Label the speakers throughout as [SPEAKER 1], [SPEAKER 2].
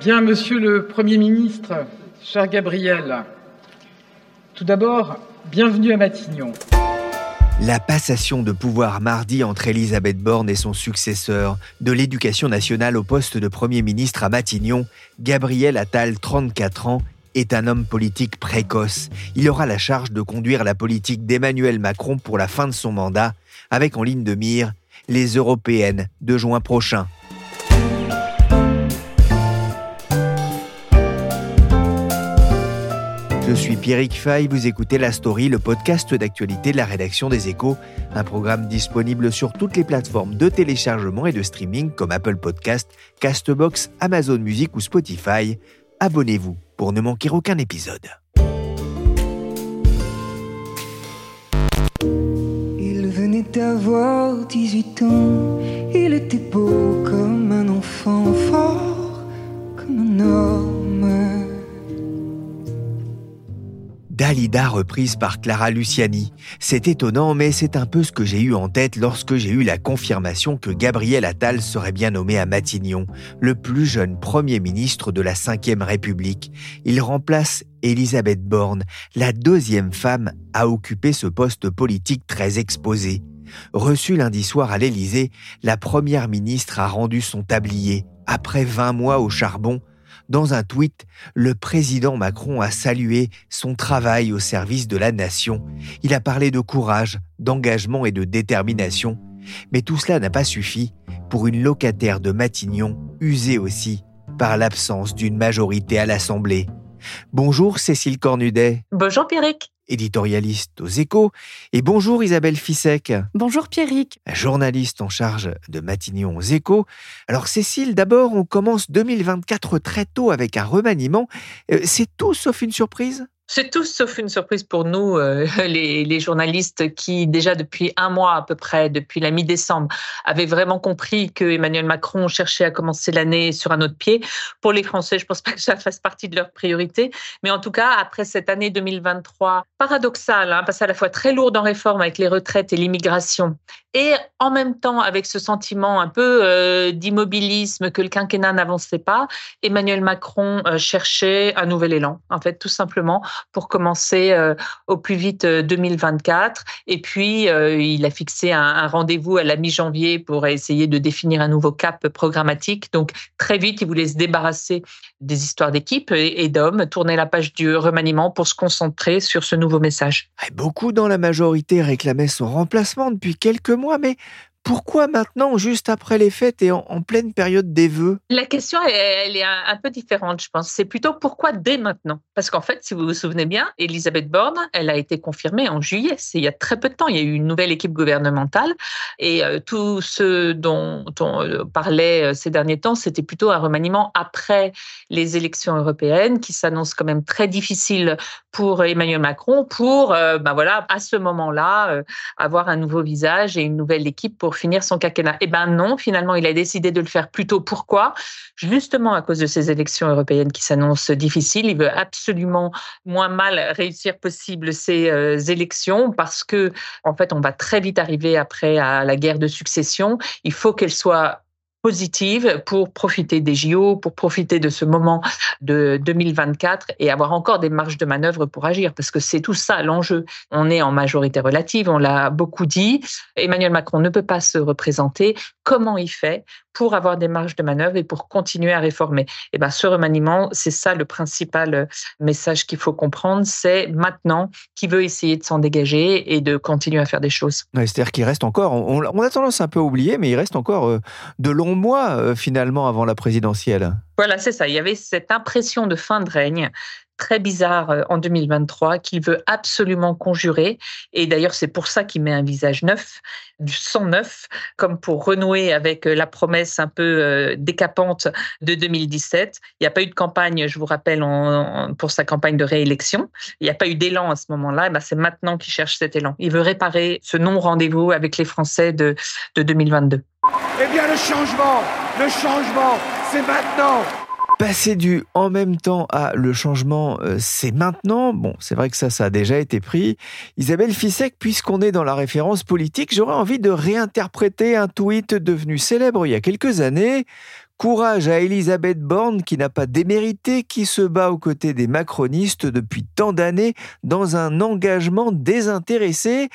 [SPEAKER 1] Bien, monsieur le Premier ministre, cher Gabriel, tout d'abord, bienvenue à Matignon.
[SPEAKER 2] La passation de pouvoir mardi entre Elisabeth Borne et son successeur de l'éducation nationale au poste de Premier ministre à Matignon, Gabriel Attal, 34 ans, est un homme politique précoce. Il aura la charge de conduire la politique d'Emmanuel Macron pour la fin de son mandat, avec en ligne de mire les européennes de juin prochain. Je suis Pierrick Fay, vous écoutez La Story, le podcast d'actualité de la rédaction des Échos, un programme disponible sur toutes les plateformes de téléchargement et de streaming comme Apple Podcast, Castbox, Amazon Music ou Spotify. Abonnez-vous pour ne manquer aucun épisode.
[SPEAKER 3] Il venait d'avoir 18 ans, il était beau comme un enfant, fort comme un homme.
[SPEAKER 2] Dalida reprise par Clara Luciani. C'est étonnant, mais c'est un peu ce que j'ai eu en tête lorsque j'ai eu la confirmation que Gabriel Attal serait bien nommé à Matignon, le plus jeune Premier ministre de la Ve République. Il remplace Elisabeth Borne, la deuxième femme à occuper ce poste politique très exposé. Reçue lundi soir à l'Élysée, la Première ministre a rendu son tablier. Après 20 mois au charbon, dans un tweet, le président Macron a salué son travail au service de la nation. Il a parlé de courage, d'engagement et de détermination. Mais tout cela n'a pas suffi pour une locataire de Matignon, usée aussi par l'absence d'une majorité à l'Assemblée. Bonjour Cécile Cornudet.
[SPEAKER 4] Bonjour Pierrick
[SPEAKER 2] éditorialiste aux échos, et bonjour Isabelle Fissek.
[SPEAKER 5] Bonjour Pierrick.
[SPEAKER 2] Journaliste en charge de Matignon aux échos. Alors Cécile, d'abord, on commence 2024 très tôt avec un remaniement. Euh, c'est tout sauf une surprise?
[SPEAKER 4] C'est tout sauf une surprise pour nous, euh, les, journalistes qui, déjà depuis un mois à peu près, depuis la mi-décembre, avaient vraiment compris que Emmanuel Macron cherchait à commencer l'année sur un autre pied. Pour les Français, je ne pense pas que ça fasse partie de leur priorité. Mais en tout cas, après cette année 2023 paradoxale, hein, parce à la fois très lourde en réforme avec les retraites et l'immigration, et en même temps avec ce sentiment un peu euh, d'immobilisme que le quinquennat n'avançait pas, Emmanuel Macron euh, cherchait un nouvel élan, en fait, tout simplement pour commencer euh, au plus vite 2024. Euh, Et puis, euh, il a fixé un, rendez-vous à la mi-janvier pour essayer de définir un nouveau cap programmatique. Donc, très vite, il voulait se débarrasser des histoires d'équipe et, d'hommes, tourner la page du remaniement pour se concentrer sur ce nouveau message.
[SPEAKER 2] Beaucoup dans la majorité réclamaient son remplacement depuis quelques mois, mais pourquoi maintenant, juste après les fêtes et en, pleine période des vœux?
[SPEAKER 4] La question, est un, peu différente, je pense. C'est plutôt pourquoi dès maintenant? Parce qu'en fait, si vous vous souvenez bien, Elisabeth Borne, elle a été confirmée en juillet. C'est il y a très peu de temps. Il y a eu une nouvelle équipe gouvernementale. Et euh, tout ce dont on euh, parlait euh, ces derniers temps, c'était plutôt un remaniement après les élections européennes qui s'annonce quand même très difficile pour Emmanuel Macron pour, ben voilà, à ce moment-là, avoir un nouveau visage et une nouvelle équipe pour finir son quinquennat. Eh ben non, finalement, il a décidé de le faire plus tôt. Pourquoi? Justement à cause de ces élections européennes qui s'annoncent difficiles. Il veut absolument moins mal réussir possible ces euh, élections parce que, en fait, on va très vite arriver après à la guerre de succession. Il faut qu'elle soit positive pour profiter des JO, pour profiter de ce moment de 2024 et avoir encore des marges de manœuvre pour agir, parce que c'est tout ça l'enjeu. On est en majorité relative, on l'a beaucoup dit. Emmanuel Macron ne peut pas se représenter. Comment il fait pour avoir des marges de manœuvre et pour continuer à réformer? Et eh ben, ce remaniement, c'est ça le principal message qu'il faut comprendre, c'est maintenant qui veut essayer de s'en dégager et de continuer à faire des choses.
[SPEAKER 2] C'est-à-dire qu'il reste encore, on, a tendance un peu à oublier, mais il reste encore euh, de longs mois euh, finalement avant la présidentielle.
[SPEAKER 4] Voilà, c'est ça. Il y avait cette impression de fin de règne très bizarre euh, en 2023 qu'il veut absolument conjurer. Et d'ailleurs, c'est pour ça qu'il met un visage neuf, du sang neuf, comme pour renouer avec euh, la promesse un peu décapante de 2017. Il n'y a pas eu de campagne, je vous rappelle, pour sa campagne de réélection. Il n'y a pas eu d'élan à ce moment-là. Eh ben, c'est maintenant qu'il cherche cet élan. Il veut réparer ce non-rendez-vous avec les Français de 2022.
[SPEAKER 5] Eh bien, le changement, le changement, c'est maintenant
[SPEAKER 2] passer du en même temps à le changement, euh, c'est maintenant. Bon, c'est vrai que ça, ça a déjà été pris. Isabelle Fissek, puisqu'on est dans la référence politique, j'aurais envie de réinterpréter un tweet devenu célèbre il y a quelques années. Courage à Elisabeth Borne qui n'a pas démérité, qui se bat aux côtés des macronistes depuis tant d'années dans un engagement désintéressé.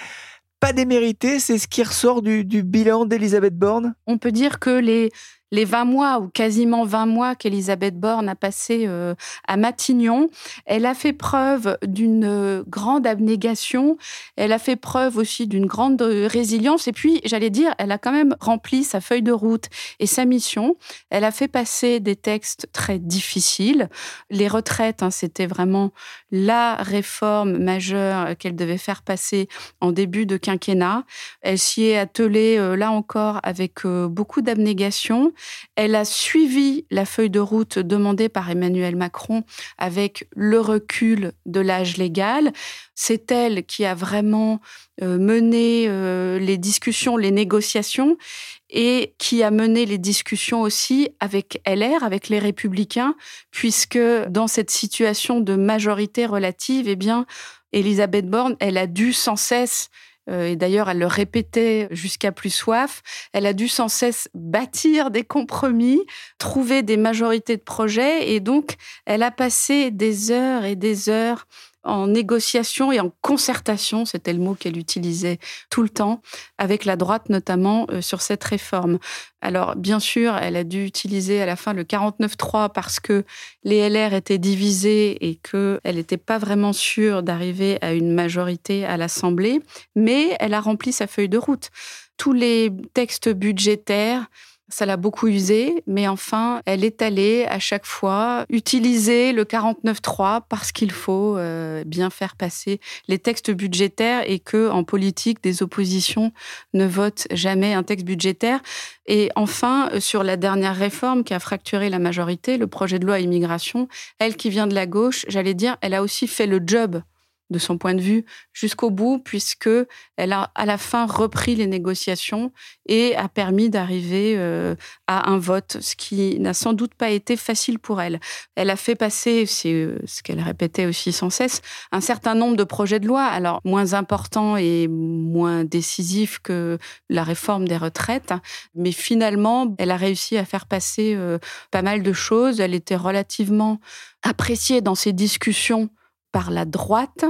[SPEAKER 2] Pas démérité, c'est ce qui ressort du, bilan d'Elisabeth Borne?
[SPEAKER 6] On peut dire que les, les 20 mois ou quasiment 20 mois qu'Elisabeth Borne a passé euh, à Matignon, elle a fait preuve d'une euh, grande abnégation, elle a fait preuve aussi d'une grande euh, résilience et puis, j'allais dire, elle a quand même rempli sa feuille de route et sa mission. Elle a fait passer des textes très difficiles. Les retraites, hein, c'était vraiment la réforme majeure qu'elle devait faire passer en début de quinquennat. Elle s'y est attelée, là encore, avec beaucoup d'abnégation. Elle a suivi la feuille de route demandée par Emmanuel Macron avec le recul de l'âge légal. C'est elle qui a vraiment euh, mené euh, les discussions, les négociations et qui a mené les discussions aussi avec LR, avec les Républicains, puisque dans cette situation de majorité relative, eh bien, Elisabeth Borne, elle a dû sans cesse et d'ailleurs elle le répétait jusqu'à plus soif, elle a dû sans cesse bâtir des compromis, trouver des majorités de projets, et donc elle a passé des heures et des heures en négociation et en concertation, c'était le mot qu'elle utilisait tout le temps, avec la droite notamment euh, sur cette réforme. Alors bien sûr, elle a dû utiliser à la fin le 49-3 parce que les LR étaient divisés et qu'elle n'était pas vraiment sûre d'arriver à une majorité à l'Assemblée, mais elle a rempli sa feuille de route. Tous les textes budgétaires, ça l'a beaucoup usé, mais enfin, elle est allée à chaque fois utiliser le 49.3 parce qu'il faut euh, bien faire passer les textes budgétaires et que en politique, des oppositions ne votent jamais un texte budgétaire. Et enfin, euh, sur la dernière réforme qui a fracturé la majorité, le projet de loi immigration, elle qui vient de la gauche, j'allais dire, elle a aussi fait le job de son point de vue jusqu'au bout, puisque elle a à la fin repris les négociations et a permis d'arriver euh, à un vote, ce qui n'a sans doute pas été facile pour elle. Elle a fait passer, c'est euh, ce qu'elle répétait aussi sans cesse, un certain nombre de projets de loi, alors moins importants et moins décisifs que la réforme des retraites, mais finalement, elle a réussi à faire passer euh, pas mal de choses. Elle était relativement appréciée dans ses discussions par la droite.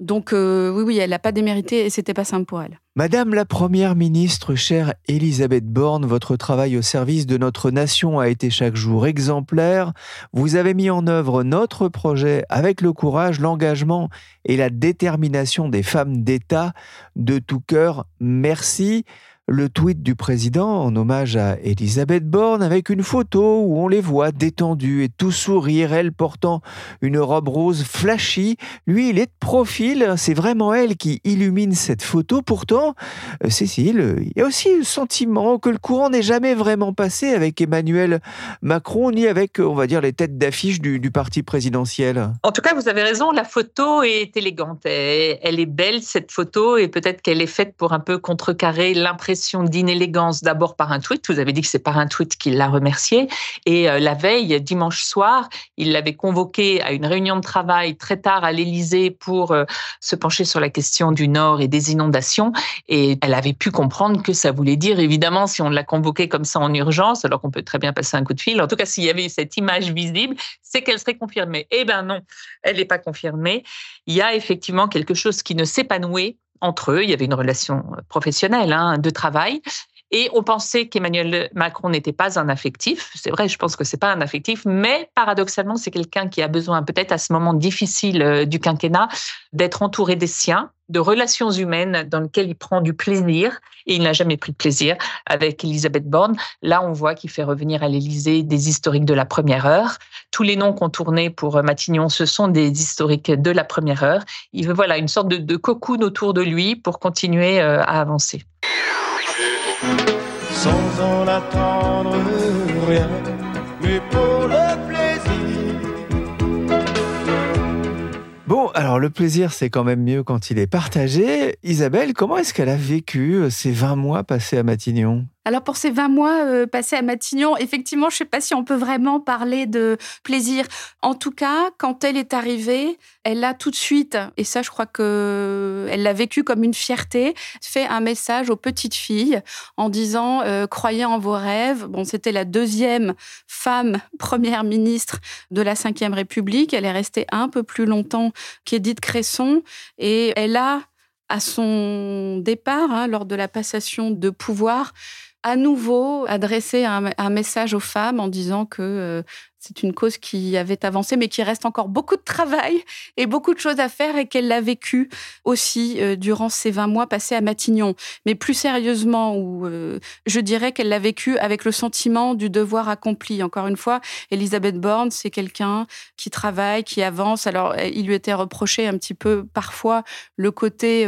[SPEAKER 6] Donc euh, oui, oui, elle n'a pas démérité et c'était pas simple pour elle.
[SPEAKER 2] Madame la Première ministre, chère Elisabeth Borne, votre travail au service de notre nation a été chaque jour exemplaire. Vous avez mis en œuvre notre projet avec le courage, l'engagement et la détermination des femmes d'État. De tout cœur, merci le tweet du président en hommage à Elisabeth Borne avec une photo où on les voit détendues et tout sourire, elle portant une robe rose flashy. Lui, il est de profil, c'est vraiment elle qui illumine cette photo. Pourtant, euh, Cécile, il y a aussi le sentiment que le courant n'est jamais vraiment passé avec Emmanuel Macron ni avec, on va dire, les têtes d'affiche du, parti présidentiel.
[SPEAKER 4] En tout cas, vous avez raison, la photo est élégante. Elle est belle, cette photo, et peut-être qu'elle est faite pour un peu contrecarrer l'impression d'inélégance d'abord par un tweet. Vous avez dit que c'est par un tweet qu'il l'a remercié. Et euh, la veille, dimanche soir, il l'avait convoqué à une réunion de travail très tard à l'Élysée pour euh, se pencher sur la question du Nord et des inondations. Et elle avait pu comprendre que ça voulait dire, évidemment, si on l'a convoqué comme ça en urgence, alors qu'on peut très bien passer un coup de fil, en tout cas, s'il y avait cette image visible, c'est qu'elle serait confirmée. Eh ben non, elle n'est pas confirmée. Il y a effectivement quelque chose qui ne noué entre eux. Il y avait une relation euh, professionnelle, hein, de travail. Et on pensait qu'Emmanuel Macron n'était pas un affectif. C'est vrai, je pense que c'est pas un affectif, mais paradoxalement, c'est quelqu'un qui a besoin, peut-être à ce moment difficile euh, du quinquennat, d'être entouré des siens, de relations humaines dans lequel il prend du plaisir et il n'a jamais pris de plaisir avec Elisabeth Borne. Là, on voit qu'il fait revenir à l'Élysée des historiques de la première heure. Tous les noms qu'on tournait pour Matignon, ce sont des historiques de la première heure. Il veut voilà une sorte de, de cocoon autour de lui pour continuer euh, à avancer. Sans en attendre rien, mais pour le
[SPEAKER 2] alors le plaisir, c'est quand même mieux quand il est partagé. Isabelle, comment est-ce qu'elle a vécu euh, ces 20 mois passés à Matignon?
[SPEAKER 6] Alors pour ces 20 mois euh, passés à Matignon, effectivement, je ne sais pas si on peut vraiment parler de plaisir. En tout cas, quand elle est arrivée, elle a tout de suite, et ça je crois que elle l'a vécu comme une fierté, fait un message aux petites filles en disant euh, croyez en vos rêves. Bon, c'était la deuxième femme première ministre de la Ve République. Elle est restée un peu plus longtemps qu'Édith Cresson et elle a à son départ, hein, lors de la passation de pouvoir, à nouveau adresser un, message aux femmes en disant que euh, c'est une cause qui avait avancé, mais qui reste encore beaucoup de travail et beaucoup de choses à faire et qu'elle l'a vécu aussi euh, durant ces 20 mois passés à Matignon. Mais plus sérieusement, ou euh, je dirais qu'elle l'a vécu avec le sentiment du devoir accompli. Encore une fois, Elisabeth Borne, c'est quelqu'un qui travaille, qui avance. Alors, il lui était reproché un petit peu parfois le côté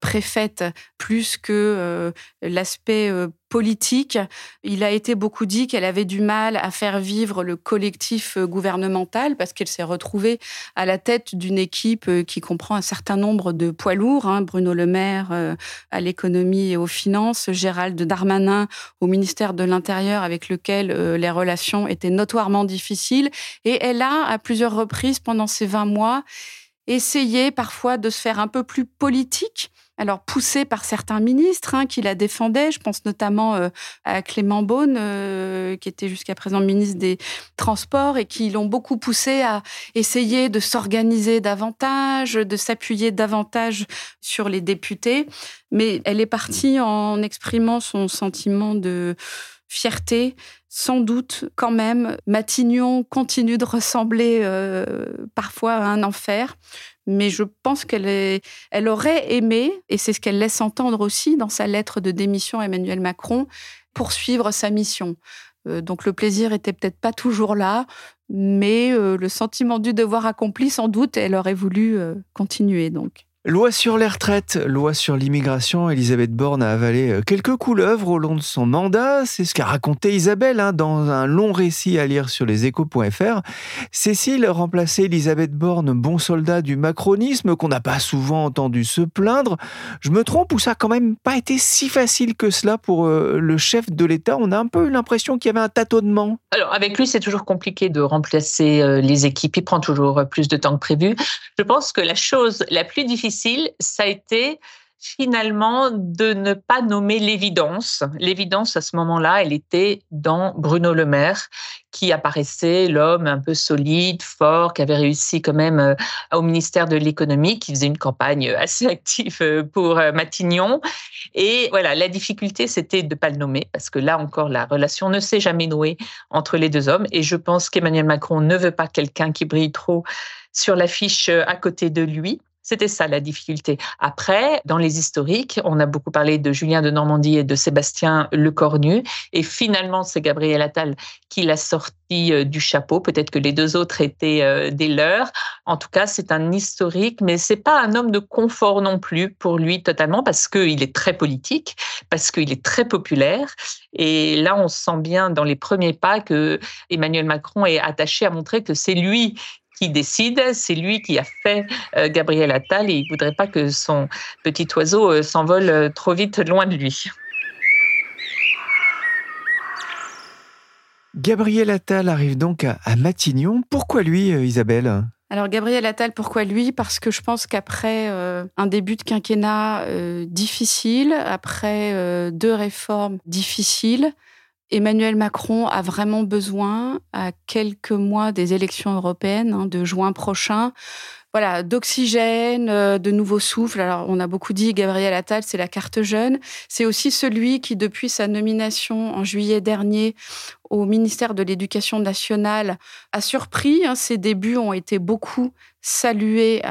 [SPEAKER 6] préfète plus que l'aspect politique. Il a été beaucoup dit qu'elle avait du mal à faire vivre le collectif euh, gouvernemental parce qu'elle s'est retrouvée à la tête d'une équipe euh, qui comprend un certain nombre de poids lourds. Hein. Bruno Le Maire euh, à l'économie et aux finances, Gérald Darmanin au ministère de l'Intérieur avec lequel les relations étaient notoirement difficiles. Et elle a, à plusieurs reprises pendant ces 20 mois, essayé parfois de se faire un peu plus politique alors poussé par certains ministres hein, qui la défendaient. Je pense notamment euh, à Clément Beaune, euh, qui était jusqu'à présent ministre des Transports et qui l'ont beaucoup poussé à essayer de s'organiser davantage, de s'appuyer davantage sur les députés. Mais elle est partie en exprimant son sentiment de fierté, sans doute quand même. Matignon continue de ressembler euh, parfois à un enfer mais je pense qu'elle elle aurait aimé, et c'est ce qu'elle laisse entendre aussi dans sa lettre de démission à Emmanuel Macron, poursuivre sa mission. Euh, donc le plaisir était peut-être pas toujours là, mais euh, le sentiment du devoir accompli, sans doute, elle aurait voulu continuer. Donc.
[SPEAKER 2] Loi sur les retraites, loi sur l'immigration, Elisabeth Borne a avalé euh, quelques couleuvres au long de son mandat. C'est ce qu'a raconté Isabelle hein, dans un long récit à lire sur leséchos.fr. Cécile remplaçait Elisabeth Borne, bon soldat du macronisme qu'on n'a pas souvent entendu se plaindre. Je me trompe ou ça n'a quand même pas été si facile que cela pour euh, le chef de l'État? On a un peu eu l'impression qu'il y avait un tâtonnement.
[SPEAKER 4] Alors avec lui, c'est toujours compliqué de remplacer euh, les équipes. Il prend toujours plus de temps que prévu. Je pense que la chose la plus ça a été finalement de ne pas nommer l'évidence. L'évidence à ce moment-là, elle était dans Bruno Le Maire, qui apparaissait l'homme un peu solide, fort, qui avait réussi quand même euh, au ministère de l'économie, qui faisait une campagne assez active euh, pour euh, Matignon. Et voilà, la difficulté, c'était de ne pas le nommer, parce que là encore, la relation ne s'est jamais nouée entre les deux hommes. Et je pense qu'Emmanuel Macron ne veut pas quelqu'un qui brille trop sur l'affiche à côté de lui. C'était ça la difficulté. Après, dans les historiques, on a beaucoup parlé de Julien de Normandie et de Sébastien Lecornu. Et finalement, c'est Gabriel Attal qui l'a sorti euh, du chapeau. Peut-être que les deux autres étaient euh, des leurs. En tout cas, c'est un historique, mais c'est pas un homme de confort non plus pour lui totalement parce qu'il est très politique, parce qu'il est très populaire. Et là, on sent bien dans les premiers pas que Emmanuel Macron est attaché à montrer que c'est lui qui décide, c'est lui qui a fait euh, Gabriel Attal et il voudrait pas que son petit oiseau euh, s'envole euh, trop vite loin de lui.
[SPEAKER 2] Gabriel Attal arrive donc à, Matignon. Pourquoi lui, Isabelle?
[SPEAKER 6] Alors Gabriel Attal, pourquoi lui? Parce que je pense qu'après un début de quinquennat difficile, après deux réformes difficiles, Emmanuel Macron a vraiment besoin, à quelques mois des élections européennes hein, de juin prochain, voilà, d'oxygène, euh, de nouveaux souffles. Alors, on a beaucoup dit Gabriel Attal, c'est la carte jeune. C'est aussi celui qui, depuis sa nomination en juillet dernier au ministère de l'Éducation nationale a surpris. Hein. Ses débuts ont été beaucoup salués,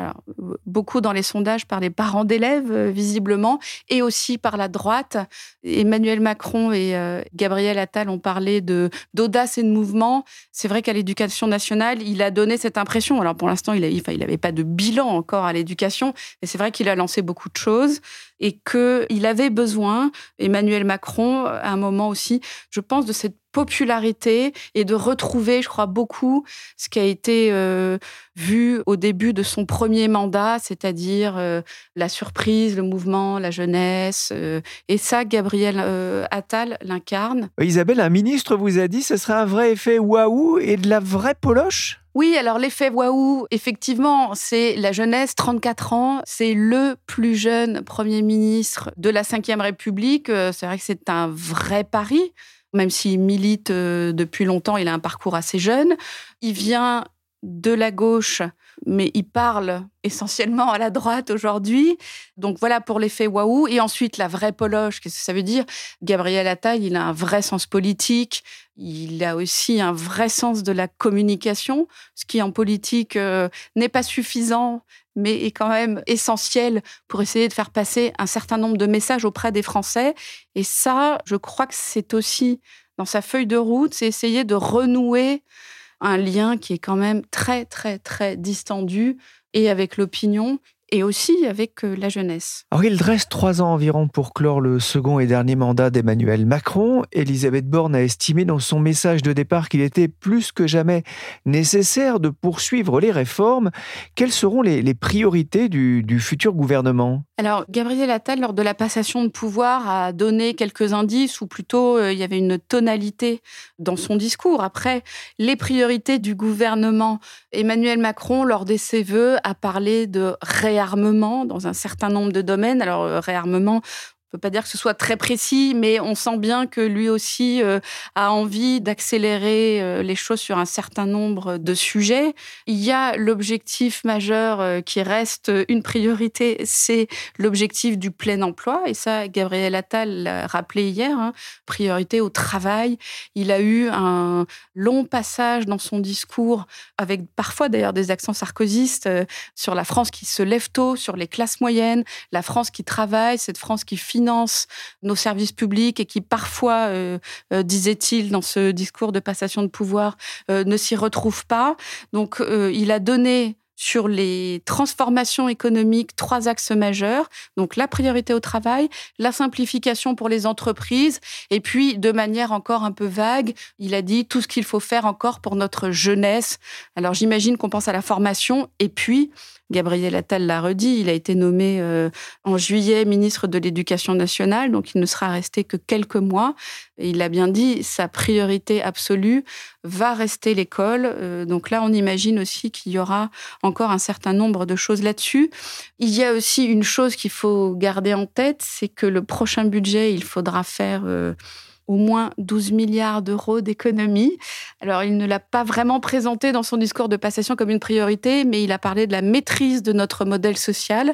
[SPEAKER 6] beaucoup dans les sondages par les parents d'élèves, euh, visiblement, et aussi par la droite. Emmanuel Macron et euh, Gabriel Attal ont parlé de d'audace et de mouvement. C'est vrai qu'à l'éducation nationale, il a donné cette impression. Alors pour l'instant, il n'avait pas de bilan encore à l'éducation, mais c'est vrai qu'il a lancé beaucoup de choses et qu'il avait besoin, Emmanuel Macron, à un moment aussi, je pense, de cette popularité et de retrouver, je crois, beaucoup ce qui a été euh, vu au début de son premier mandat, c'est-à-dire euh, la surprise, le mouvement, la jeunesse. Euh, et ça, Gabriel Attal l'incarne.
[SPEAKER 2] Isabelle, un ministre vous a dit ce serait un vrai effet waouh et de la vraie poloche?
[SPEAKER 6] Oui, alors l'effet waouh, effectivement, c'est la jeunesse, 34 ans, c'est le plus jeune Premier ministre de la Ve République. C'est vrai que c'est un vrai pari même s'il milite euh, depuis longtemps, il a un parcours assez jeune. Il vient de la gauche, mais il parle essentiellement à la droite aujourd'hui. Donc voilà pour l'effet waouh. Et ensuite, la vraie poloche, qu'est-ce que ça veut dire? Gabriel Attal, il a un vrai sens politique. Il a aussi un vrai sens de la communication, ce qui en politique euh, n'est pas suffisant, mais est quand même essentiel pour essayer de faire passer un certain nombre de messages auprès des Français. Et ça, je crois que c'est aussi dans sa feuille de route, c'est essayer de renouer un lien qui est quand même très, très, très distendu et avec l'opinion et aussi avec euh, la jeunesse.
[SPEAKER 2] Alors il reste trois ans environ pour clore le second et dernier mandat d'Emmanuel Macron. Elisabeth Borne a estimé dans son message de départ qu'il était plus que jamais nécessaire de poursuivre les réformes. Quelles seront les, priorités du, du, futur gouvernement?
[SPEAKER 6] Alors Gabriel Attal, lors de la passation de pouvoir, a donné quelques indices, ou plutôt euh, il y avait une tonalité dans son discours. Après, les priorités du gouvernement, Emmanuel Macron, lors de ses vœux, a parlé de réarmement réarmement dans un certain nombre de domaines. Alors, euh, réarmement, peut pas dire que ce soit très précis, mais on sent bien que lui aussi euh, a envie d'accélérer euh, les choses sur un certain nombre de sujets. Il y a l'objectif majeur euh, qui reste une priorité, c'est l'objectif du plein emploi. Et ça, Gabriel Attal l'a rappelé hier, hein, priorité au travail. Il a eu un long passage dans son discours, avec parfois d'ailleurs des accents sarkozystes, sur la France qui se lève tôt, sur les classes moyennes, la France qui travaille, cette France qui finit nos services publics et qui parfois, euh, euh, disait-il dans ce discours de passation de pouvoir, euh, ne s'y retrouve pas. Donc il a donné sur les transformations économiques trois axes majeurs. Donc la priorité au travail, la simplification pour les entreprises, et puis de manière encore un peu vague, il a dit tout ce qu'il faut faire encore pour notre jeunesse. Alors j'imagine qu'on pense à la formation, et puis Gabriel Attal l'a redit, il a été nommé euh, en juillet ministre de l'Éducation nationale, donc il ne sera resté que quelques mois. Il a bien dit, sa priorité absolue va rester l'école. Euh, donc là, on imagine aussi qu'il y aura encore un certain nombre de choses là-dessus. Il y a aussi une chose qu'il faut garder en tête, c'est que le prochain budget, il faudra faire... Au moins 12 milliards d'euros d'économies. Alors, il ne l'a pas vraiment présenté dans son discours de passation comme une priorité, mais il a parlé de la maîtrise de notre modèle social.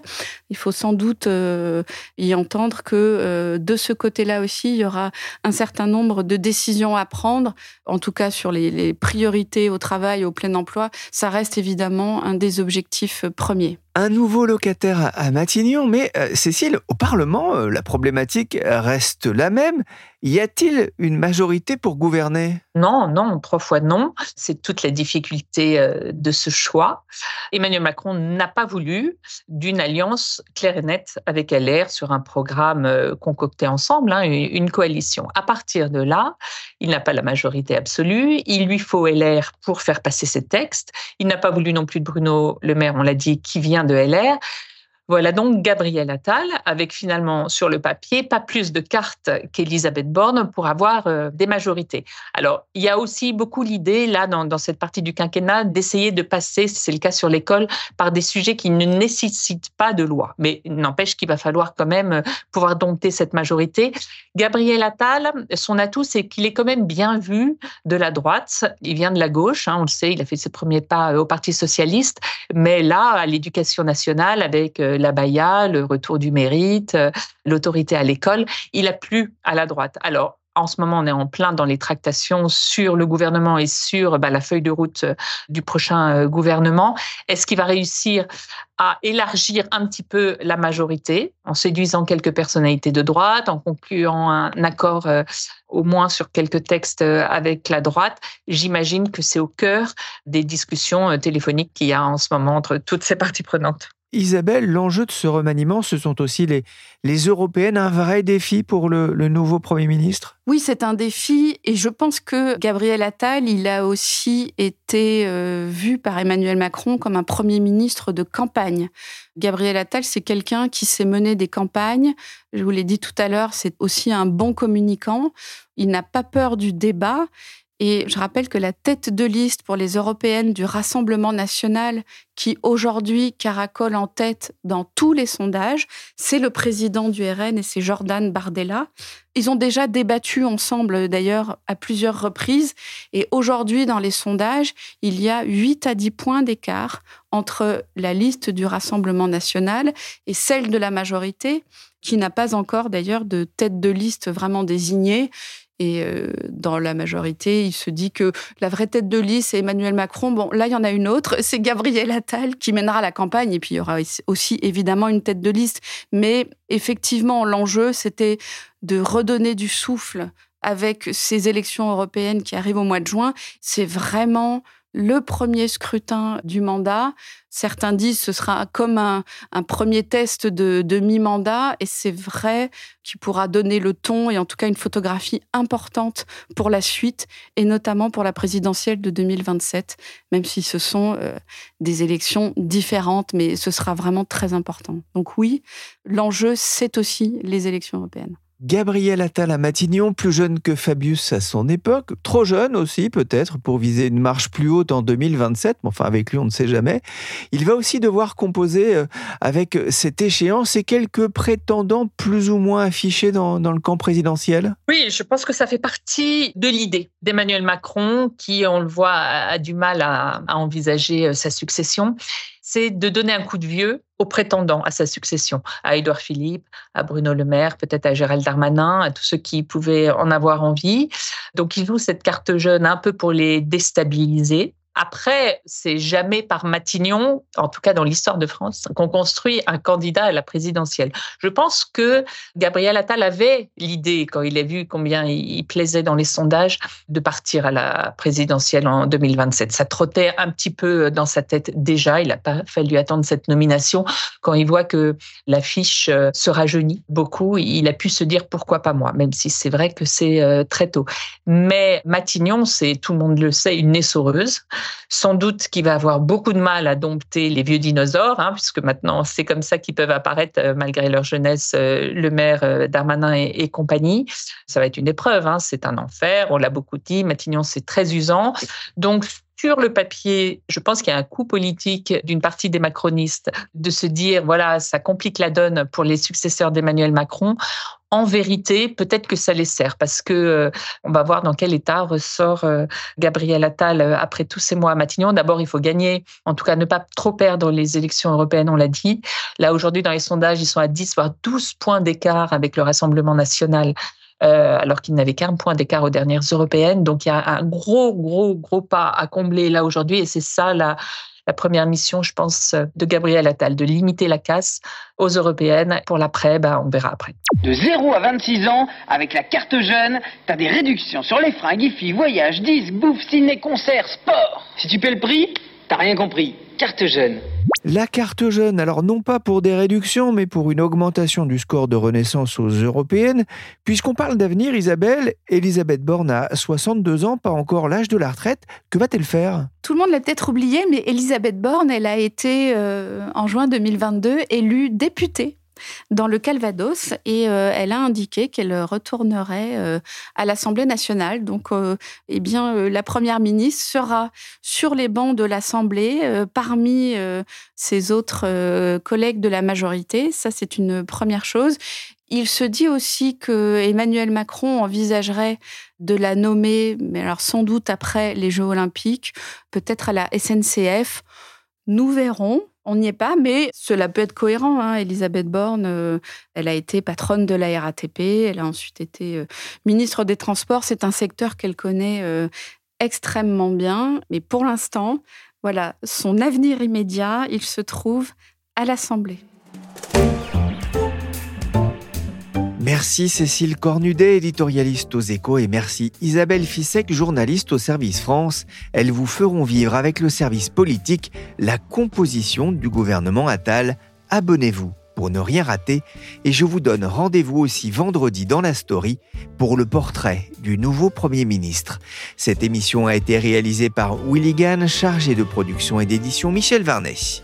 [SPEAKER 6] Il faut sans doute euh, y entendre que euh, de ce côté-là aussi, il y aura un certain nombre de décisions à prendre, en tout cas sur les, les priorités au travail, au plein emploi. Ça reste évidemment un des objectifs premiers
[SPEAKER 2] un nouveau locataire à Matignon. Mais euh, Cécile, au Parlement, euh, la problématique reste la même. Y a-t-il une majorité pour gouverner?
[SPEAKER 4] Non, non, trois fois non. C'est toute la difficulté euh, de ce choix. Emmanuel Macron n'a pas voulu d'une alliance claire et nette avec LR sur un programme concocté ensemble, hein, une coalition. À partir de là, il n'a pas la majorité absolue. Il lui faut LR pour faire passer ses textes. Il n'a pas voulu non plus de Bruno Le Maire, on l'a dit, qui vient de LR. Voilà donc Gabriel Attal, avec finalement sur le papier pas plus de cartes qu'Elisabeth Borne pour avoir euh, des majorités. Alors, il y a aussi beaucoup l'idée, là, dans, cette partie du quinquennat, d'essayer de passer, c'est le cas sur l'école, par des sujets qui ne nécessitent pas de loi. Mais n'empêche qu'il va falloir quand même euh, pouvoir dompter cette majorité. Gabriel Attal, son atout, c'est qu'il est quand même bien vu de la droite. Il vient de la gauche, hein, on le sait, il a fait ses premiers pas euh, au Parti socialiste. Mais là, à l'éducation nationale, avec la Baïa, le retour du mérite, euh, l'autorité à l'école, il a plu à la droite. Alors, En ce moment, on est en plein dans les tractations sur le gouvernement et sur bah, la feuille de route euh, du prochain euh, gouvernement. Est-ce qu'il va réussir à élargir un petit peu la majorité en séduisant quelques personnalités de droite, en concluant un accord au moins sur quelques textes avec la droite? J'imagine que c'est au cœur des discussions téléphoniques qu'il y a en ce moment entre toutes ces parties prenantes.
[SPEAKER 2] Isabelle, l'enjeu de ce remaniement, ce sont aussi les, les Européennes, un vrai défi pour le, nouveau Premier ministre?
[SPEAKER 6] Oui, c'est un défi et je pense que Gabriel Attal, il a aussi été euh, vu par Emmanuel Macron comme un Premier ministre de campagne. Gabriel Attal, c'est quelqu'un qui sait mener des campagnes. Je vous l'ai dit tout à l'heure, c'est aussi un bon communicant. Il n'a pas peur du débat et je rappelle que la tête de liste pour les européennes du Rassemblement national, qui aujourd'hui caracole en tête dans tous les sondages, c'est le président du RN et c'est Jordan Bardella. Ils ont déjà débattu ensemble d'ailleurs à plusieurs reprises. Et aujourd'hui, dans les sondages, il y a 8 à 10 points d'écart entre la liste du Rassemblement national et celle de la majorité, qui n'a pas encore d'ailleurs de tête de liste vraiment désignée. Et euh, dans la majorité, il se dit que la vraie tête de liste, c'est Emmanuel Macron. Bon, là, il y en a une autre, c'est Gabriel Attal qui mènera la campagne. Et puis, il y aura aussi évidemment une tête de liste. Mais effectivement, l'enjeu, c'était de redonner du souffle avec ces élections européennes qui arrivent au mois de juin. C'est vraiment le premier scrutin du mandat. Certains disent que ce sera comme un, premier test de, de mi-mandat, et c'est vrai qu'il pourra donner le ton et en tout cas une photographie importante pour la suite, et notamment pour la présidentielle de 2027, même si ce sont euh, des élections différentes, mais ce sera vraiment très important. Donc oui, l'enjeu, c'est aussi les élections européennes.
[SPEAKER 2] Gabriel Attal à Matignon, plus jeune que Fabius à son époque, trop jeune aussi peut-être pour viser une marche plus haute en 2027, mais enfin avec lui on ne sait jamais. Il va aussi devoir composer euh, avec cette échéance et quelques prétendants plus ou moins affichés dans, le camp présidentiel.
[SPEAKER 4] Oui, je pense que ça fait partie de l'idée d'Emmanuel Macron qui, on le voit, a, du mal à envisager euh, sa succession c'est de donner un coup de vieux aux prétendants à sa succession, à Édouard Philippe, à Bruno Le Maire, peut-être à Gérald Darmanin, à tous ceux qui pouvaient en avoir envie. Donc il joue cette carte jeune un peu pour les déstabiliser. Après, c'est jamais par Matignon, en tout cas dans l'histoire de France, qu'on construit un candidat à la présidentielle. Je pense que Gabriel Attal avait l'idée, quand il a vu combien il plaisait dans les sondages, de partir à la présidentielle en 2027. Ça trottait un petit peu dans sa tête déjà. Il n'a pas fallu attendre cette nomination. Quand il voit que l'affiche euh, se rajeunit beaucoup, il a pu se dire pourquoi pas moi, même si c'est vrai que c'est euh, très tôt. Mais Matignon, c'est, tout le monde le sait, une essoreuse sans doute qu'il va avoir beaucoup de mal à dompter les vieux dinosaures, hein, puisque maintenant c'est comme ça qu'ils peuvent apparaître euh, malgré leur jeunesse, euh, le maire euh, Darmanin et, compagnie. Ça va être une épreuve, hein, c'est un enfer, on l'a beaucoup dit, Matignon c'est très usant. Donc sur le papier, je pense qu'il y a un coup politique d'une partie des macronistes de se dire, voilà, ça complique la donne pour les successeurs d'Emmanuel Macron en vérité, peut-être que ça les sert parce que euh, on va voir dans quel état ressort euh, Gabriel Attal euh, après tous ces mois à Matignon. D'abord, il faut gagner, en tout cas ne pas trop perdre les élections européennes, on l'a dit. Là, aujourd'hui, dans les sondages, ils sont à 10, voire 12 points d'écart avec le Rassemblement national. alors qu'ils n'avaient qu'un point d'écart aux dernières européennes. Donc il y a un gros, gros, gros pas à combler là aujourd'hui et c'est ça la, la première mission, je pense, de Gabriel Attal, de limiter la casse aux européennes. Pour l'après, bah, on verra après.
[SPEAKER 7] De 0 à 26 ans, avec la carte jeune, t'as des réductions sur les fringues, IFI, voyage, disques, bouffe, ciné, concert, sport. Si tu paies le prix, t'as rien compris. Carte jeune.
[SPEAKER 2] La carte jeune, alors non pas pour des réductions, mais pour une augmentation du score de renaissance aux européennes. Puisqu'on parle d'avenir, Isabelle, Elisabeth Borne a 62 ans, pas encore l'âge de la retraite. Que va-t-elle faire?
[SPEAKER 6] Tout le monde l'a peut-être oublié, mais Elisabeth Borne, elle a été, euh, en juin 2022, élue députée dans le Calvados et euh, elle a indiqué qu'elle retournerait euh, à l'Assemblée nationale. Donc, euh, eh bien, la première ministre sera sur les bancs de l'Assemblée parmi ses autres collègues de la majorité. Ça, c'est une première chose. Il se dit aussi que Emmanuel Macron envisagerait de la nommer, mais alors sans doute après les Jeux Olympiques, peut-être à la SNCF. Nous verrons on n'y est pas, mais cela peut être cohérent. Hein. Elisabeth Borne, euh, elle a été patronne de la RATP, elle a ensuite été euh, ministre des Transports. C'est un secteur qu'elle connaît euh, extrêmement bien, mais pour l'instant, voilà, son avenir immédiat, il se trouve à l'Assemblée.
[SPEAKER 2] Merci Cécile Cornudet, éditorialiste aux échos, et merci Isabelle Fissek, journaliste au service France. Elles vous feront vivre avec le service politique la composition du gouvernement Attal. Abonnez-vous pour ne rien rater et je vous donne rendez-vous aussi vendredi dans la story pour le portrait du nouveau Premier ministre. Cette émission a été réalisée par Willy Gann, chargé de production et d'édition Michel Varnet.